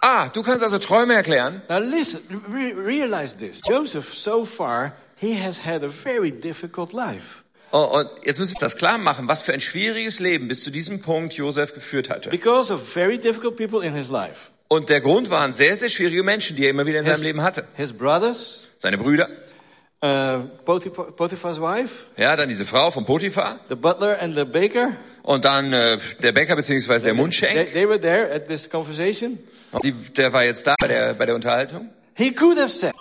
Ah, du kannst also Träume erklären? Now listen, re- realize this. Joseph, so far, he has had a very difficult life. Oh, und jetzt müssen wir das klar machen, was für ein schwieriges Leben bis zu diesem Punkt Josef geführt hatte. Because of very difficult people in his life. Und der Grund waren sehr, sehr schwierige Menschen, die er immer wieder in seinem Leben hatte. His brothers, Seine Brüder, uh, Potiphar, Potiphar's wife, ja, dann diese Frau von Potiphar the butler and the baker. und dann äh, der Bäcker beziehungsweise der They, Mundschenk. they were there at this conversation. Die, der war jetzt da bei der, bei der Unterhaltung. He could have said,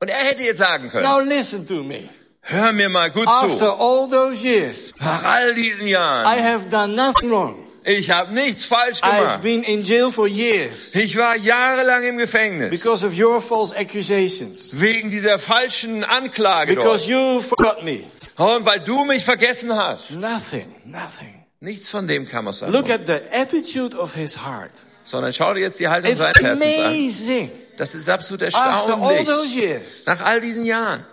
Und er hätte jetzt sagen können, now listen to me. hör mir mal gut After zu. all those years, Nach all diesen I Jahren, have done nothing wrong. Ich habe nichts falsch I've gemacht. been in jail for years Ich war jahrelang im Gefängnis. because of your false accusations. Wegen dieser falschen Anklage Because dort. you forgot me. Und weil du mich vergessen hast. Nothing, nothing. Nichts von dem kam aus seinem Look at the attitude of his heart. Sondern schau dir jetzt die Haltung It's seines Herzens an. amazing. Das ist absolut After all erstaunlich. those years, Nach all diesen Jahren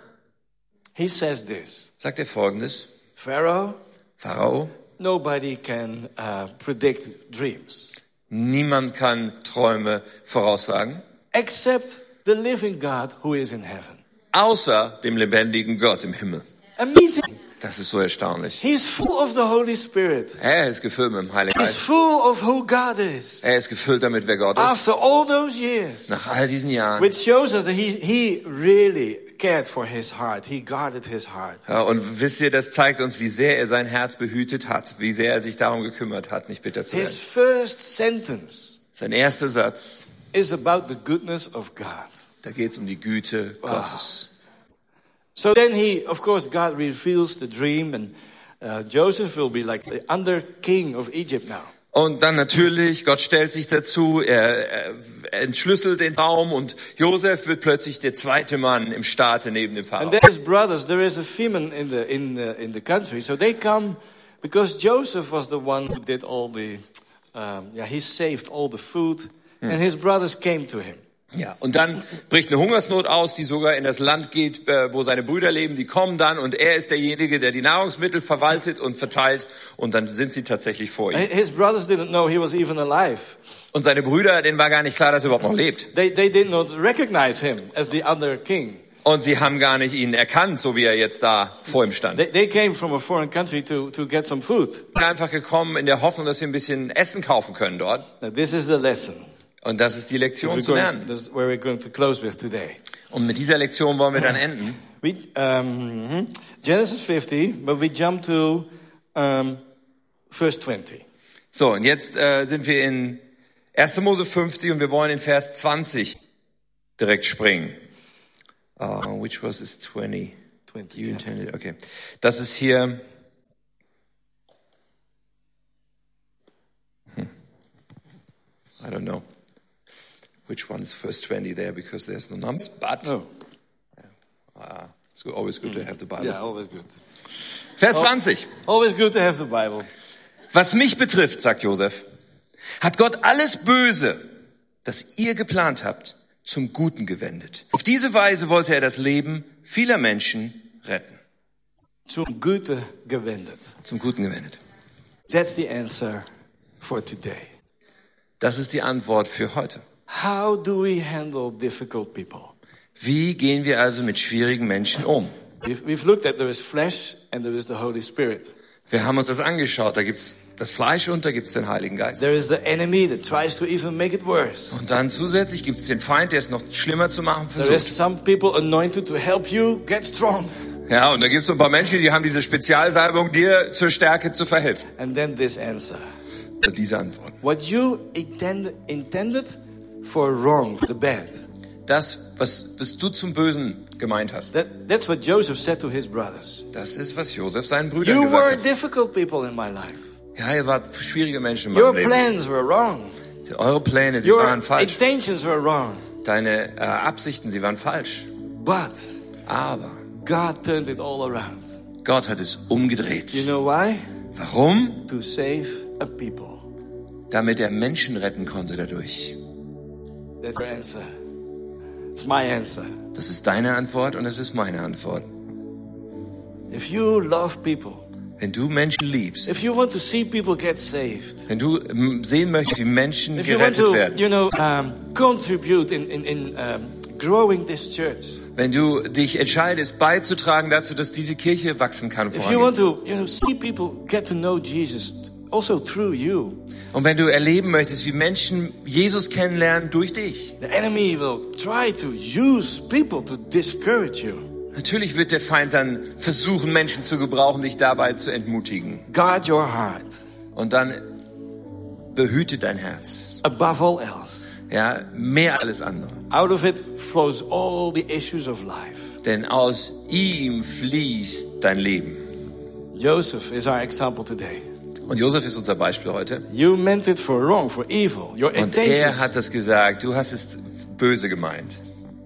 he says this. sagt er folgendes. Pharaoh, Pharao, nobody can uh, predict dreams niemand kann Träume voraussagen, except the living God who is in heaven. außer dem lebendigen Gott im Himmel. Amazing. Das ist so erstaunlich. He's full of the Holy Spirit. Er ist gefüllt mit dem Heiligen Geist. full of who God is. Er ist gefüllt damit, wer Gott ist. After all those years, Nach all diesen Jahren. which shows us that he, he really cared for his heart. He guarded his heart. Ja, und wisst ihr, das zeigt uns, wie sehr er sein Herz behütet hat, wie sehr er sich darum gekümmert hat, nicht bitter zu His werden. first sentence Sein erster Satz, is about the goodness of God. da geht es um die Güte Gottes. So then he, of course, God reveals the dream and uh, Joseph will be like the under king of Egypt now. Und dann natürlich, Gott stellt sich dazu, er, er entschlüsselt den Traum und Josef wird plötzlich der zweite Mann im Staate neben dem Pharao. then his brothers, there is a famine in the, in the, in the country. So they come because Joseph was the one who did all the, um, yeah, he saved all the food and his brothers came to him. Ja, und dann bricht eine Hungersnot aus, die sogar in das Land geht, äh, wo seine Brüder leben. Die kommen dann und er ist derjenige, der die Nahrungsmittel verwaltet und verteilt und dann sind sie tatsächlich vor ihm. His brothers didn't know he was even alive. Und seine Brüder, denen war gar nicht klar, dass er überhaupt noch lebt. They, they did not recognize him as the other king. Und sie haben gar nicht ihn erkannt, so wie er jetzt da vor ihm stand. They, they came from a foreign country to, to get some food. Sie sind einfach gekommen in der Hoffnung, dass sie ein bisschen Essen kaufen können dort. Now, this is the lesson. Und das ist die Lektion zu lernen. this is where we're going to close with today. Und mit dieser Lektion wollen wir dann enden. We, um, mhm. Genesis 50, but we jump to um, verse 20. So, und jetzt äh, sind wir in 1. Mose 50 und wir wollen in Vers 20 direkt springen. Uh, which was this 20? 20, You yeah. intended, okay. Das ist hier. Hm. I don't know. Which one is verse 20 there because there's no numbers, but Oh, ah, it's always good to have the Bible. yeah, always good. Vers 20. Always good to have the Bible. Was mich betrifft, sagt Josef, hat Gott alles Böse, das ihr geplant habt, zum Guten gewendet. Auf diese Weise wollte er das Leben vieler Menschen retten. Zum Gute gewendet. Zum Guten gewendet. That's the answer for today. Das ist die Antwort für heute. How do we handle difficult people? Wie gehen wir also mit schwierigen Menschen um? We've, we've looked at there is flesh and there is the Holy Spirit. Wir haben uns das angeschaut. Da gibt's das Fleisch und da gibt's den Heiligen Geist. There is the enemy that tries to even make it worse. Und dann zusätzlich gibt's den Feind, der es noch schlimmer zu machen There is versucht. some people anointed to help you get strong. Ja, und da gibt's so ein paar Menschen, die haben diese Spezialsalbung, dir zur Stärke zu verhelfen. And then this answer. Und diese Antwort. What you intend, intended for wrong, for the bad. Das, was, was du zum Bösen gemeint hast, That, that's what Joseph said to his brothers. das ist, was Josef seinen Brüdern You gesagt were hat. difficult people in my life. Ja, ihr wart schwierige Menschen in Your meinem Leben. plans were wrong. Eure Pläne, sie Your waren falsch. intentions were wrong. Deine äh, Absichten, sie waren falsch. But Aber God turned it all around. Gott hat es umgedreht. You know why? Warum? To save a people. Damit er Menschen retten konnte dadurch. That's your answer. It's my answer. Das ist deine Antwort und das ist meine Antwort. If you love people, Wenn du Menschen liebst, if you want to see people get saved, wenn du ähm, sehen möchtest, wie Menschen if you want gerettet to, werden, you know, um, contribute in in, in um, growing this church, wenn du dich entscheidest, beizutragen dazu, dass diese Kirche wachsen kann if you want to, you know, see people get to know Jesus, also through you, Und wenn du erleben möchtest, wie Menschen Jesus kennenlernen durch dich, the enemy will try to use people to discourage you. natürlich wird der Feind dann versuchen, Menschen zu gebrauchen, dich dabei zu entmutigen. Guard your heart Und dann behüte dein Herz. above all else. Ja, mehr alles andere. Out of it flows all the issues of life. Denn aus ihm fließt dein Leben. Joseph is our example today. Und Josef ist unser Beispiel heute. You meant it for wrong, for evil. Your Und er hat das gesagt, du hast es böse gemeint.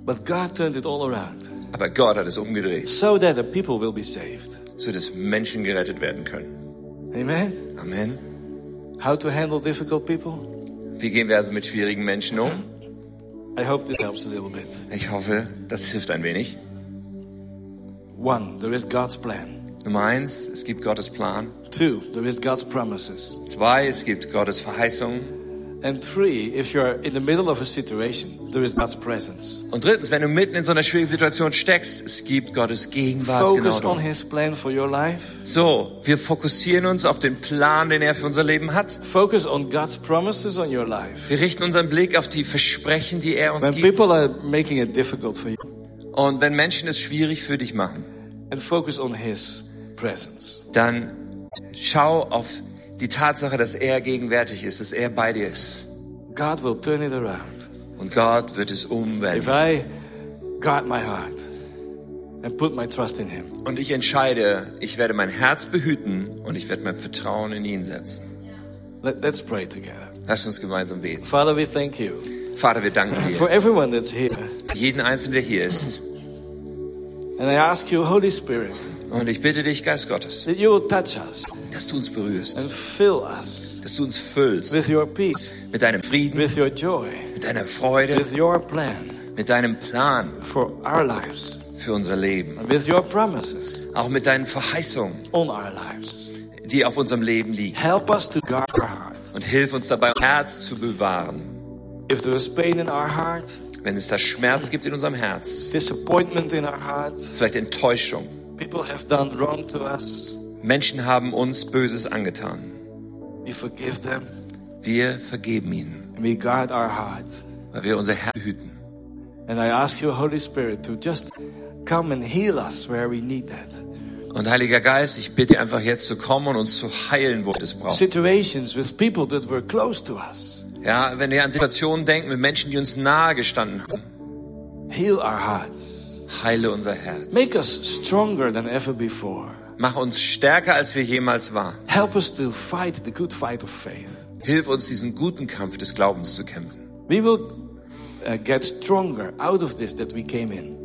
But God turned it all around Aber Gott hat es umgedreht, so that the people will be saved. so dass Menschen gerettet werden können. Amen. Amen. How to handle difficult people? Wie gehen wir also mit schwierigen Menschen um? I hope this helps a little bit. Ich hoffe, das hilft ein wenig. One, there is God's plan. Nummer eins, es gibt Gottes Plan. Two, there is God's promises. Zwei, es gibt Gottes Verheißung. And three, if you're in the middle of a situation, there is God's presence. Und drittens, wenn du mitten in so einer schwierigen Situation steckst, es gibt Gottes Gegenwart genau Focus on dort. His plan for your life. So, wir fokussieren uns auf den Plan, den er für unser Leben hat. Focus on God's promises on your life. Wir richten unseren Blick auf die Versprechen, die er uns When gibt. people are making it difficult for you, Und wenn Menschen es schwierig für dich machen, and focus on His. Dann schau auf die Tatsache, dass er gegenwärtig ist, dass er bei dir ist. God will turn it around. Und Gott wird es If umwenden. I guard my heart and put my trust in Him, Und ich entscheide, ich werde mein Herz behüten und ich werde mein Vertrauen in ihn setzen. let, let's pray together. Lass uns gemeinsam beten. Father, we thank you Vater, wir danken for dir. everyone that's here. Jeden Einzelnen, der hier ist. And I ask you, Holy Spirit, Und ich bitte dich, Geist Gottes, that you will touch us dass du uns berührst, and fill us dass du uns füllst with your peace, mit deinem Frieden, with your joy, mit deiner Freude, with your plan mit deinem Plan for our lives, für unser Leben. and with your promises Auch mit deinen Verheißungen, on our lives. die auf unserem Leben liegen. Help us to guard our heart. Und hilf uns dabei, unser Herz zu bewahren. If there is pain in our heart, Wenn es da Schmerz gibt in unserem Herz, disappointment in our hearts, vielleicht Enttäuschung. People have done wrong to us, Menschen haben uns Böses angetan. we forgive them Wir vergeben ihnen, and we guard our hearts. weil wir unser Herz behüten. And I ask you, Holy Spirit, to just come and heal us where we need that. Und Heiliger Geist, ich bitte einfach jetzt zu kommen und uns zu heilen, wo wir es brauchen. Situations with people that were close to us. Ja, wenn wir an Situationen denken mit Menschen, die uns nahe gestanden haben, Heal our hearts. Heile unser Herz. Make us stronger than ever before. Mach uns stärker, als wir jemals waren. Help us to fight the good fight of faith. Hilf uns, diesen guten Kampf des Glaubens zu kämpfen. We will uh, get stronger out of this that we came in.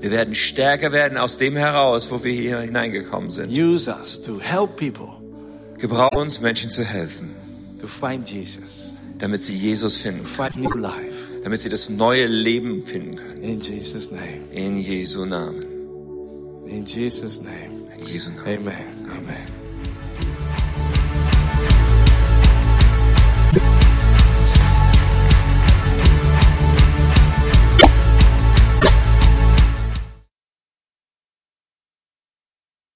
Wir werden stärker werden aus dem heraus, wo wir hier hineingekommen sind. Use us to help people Gebrauche uns, Menschen zu helfen, to find Jesus, damit sie Jesus finden, find new life. Damit sie das neue Leben finden können. In Jesus' name. In Jesu Namen. In Jesus' name. In Jesu Namen. Amen. Amen.